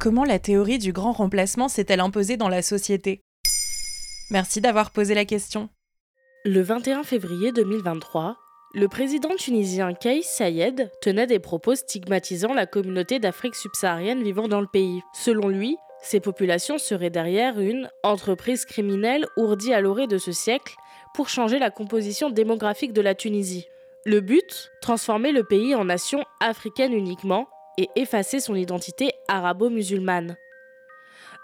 Comment la théorie du grand remplacement s'est-elle imposée dans la société? Merci d'avoir posé la question. Le 21 février 2023, le président tunisien Kais Sayed tenait des propos stigmatisant la communauté d'Afrique subsaharienne vivant dans le pays. Selon lui, ces populations seraient derrière une entreprise criminelle ourdie à l'orée de ce siècle pour changer la composition démographique de la Tunisie. Le but? Transformer le pays en nation africaine uniquement et effacer son identité arabo-musulmane.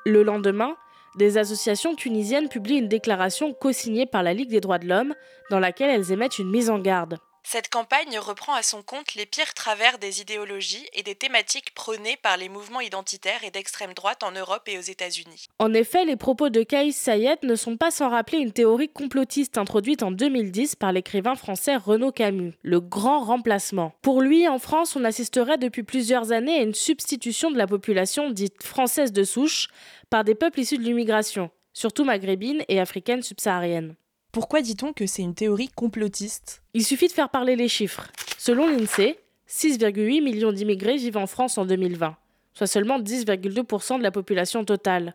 Le lendemain, des associations tunisiennes publient une déclaration co-signée par la Ligue des droits de l'homme dans laquelle elles émettent une mise en garde. Cette campagne reprend à son compte les pires travers des idéologies et des thématiques prônées par les mouvements identitaires et d'extrême droite en Europe et aux États-Unis. En effet, les propos de Kais Sayed ne sont pas sans rappeler une théorie complotiste introduite en 2010 par l'écrivain français Renaud Camus, le grand remplacement. Pour lui, en France, on assisterait depuis plusieurs années à une substitution de la population dite française de souche par des peuples issus de l'immigration, surtout maghrébine et africaine subsaharienne. Pourquoi dit-on que c'est une théorie complotiste? Il suffit de faire parler les chiffres. Selon l'INSEE, 6,8 millions d'immigrés vivent en France en 2020, soit seulement 10,2% de la population totale.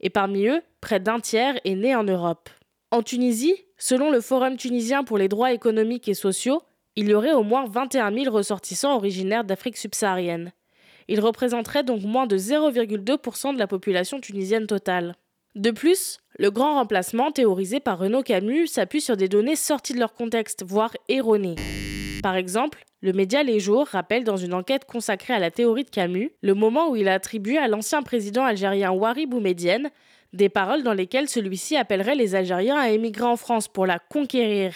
Et parmi eux, près d'un tiers est né en Europe. En Tunisie, selon le Forum tunisien pour les droits économiques et sociaux, il y aurait au moins 21 000 ressortissants originaires d'Afrique subsaharienne. Ils représenteraient donc moins de 0,2% de la population tunisienne totale. De plus, le grand remplacement théorisé par Renaud Camus s'appuie sur des données sorties de leur contexte, voire erronées. Par exemple, le média Les Jours rappelle dans une enquête consacrée à la théorie de Camus le moment où il a attribué à l'ancien président algérien Ouari Boumedienne des paroles dans lesquelles celui-ci appellerait les Algériens à émigrer en France pour la conquérir.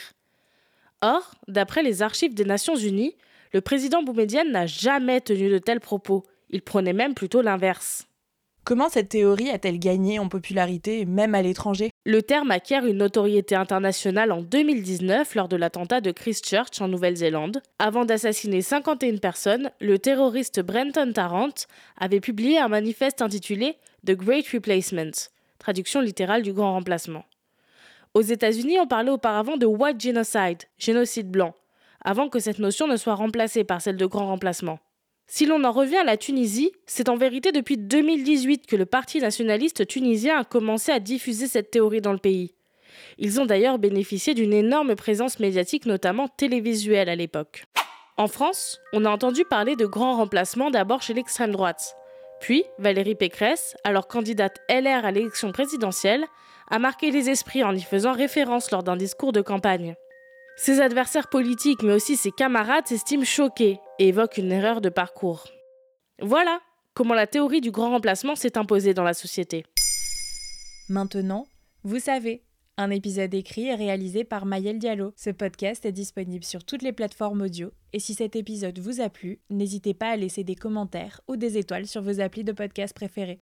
Or, d'après les archives des Nations Unies, le président Boumedienne n'a jamais tenu de tels propos. Il prenait même plutôt l'inverse. Comment cette théorie a-t-elle gagné en popularité, même à l'étranger? Le terme acquiert une notoriété internationale en 2019 lors de l'attentat de Christchurch en Nouvelle-Zélande. Avant d'assassiner 51 personnes, le terroriste Brenton Tarrant avait publié un manifeste intitulé The Great Replacement, traduction littérale du grand remplacement. Aux États-Unis, on parlait auparavant de white genocide, génocide blanc, avant que cette notion ne soit remplacée par celle de grand remplacement. Si l'on en revient à la Tunisie, c'est en vérité depuis 2018 que le Parti nationaliste tunisien a commencé à diffuser cette théorie dans le pays. Ils ont d'ailleurs bénéficié d'une énorme présence médiatique, notamment télévisuelle à l'époque. En France, on a entendu parler de grands remplacements d'abord chez l'extrême droite. Puis, Valérie Pécresse, alors candidate LR à l'élection présidentielle, a marqué les esprits en y faisant référence lors d'un discours de campagne. Ses adversaires politiques, mais aussi ses camarades, s'estiment choqués et évoquent une erreur de parcours. Voilà comment la théorie du grand remplacement s'est imposée dans la société. Maintenant, vous savez, un épisode écrit et réalisé par Mayel Diallo. Ce podcast est disponible sur toutes les plateformes audio et si cet épisode vous a plu, n'hésitez pas à laisser des commentaires ou des étoiles sur vos applis de podcast préférés.